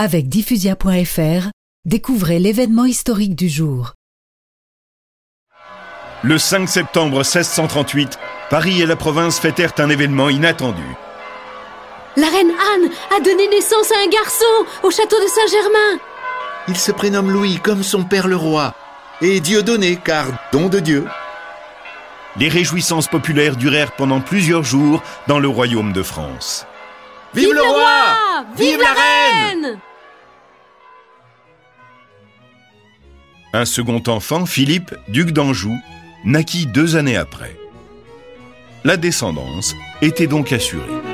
Avec diffusia.fr, découvrez l'événement historique du jour. Le 5 septembre 1638, Paris et la province fêtèrent un événement inattendu. La reine Anne a donné naissance à un garçon au château de Saint-Germain. Il se prénomme Louis comme son père le roi, et Dieu donné car don de Dieu. Les réjouissances populaires durèrent pendant plusieurs jours dans le royaume de France. Vive, le roi Vive la reine Un second enfant, Philippe, duc d'Anjou, naquit deux années après. La descendance était donc assurée.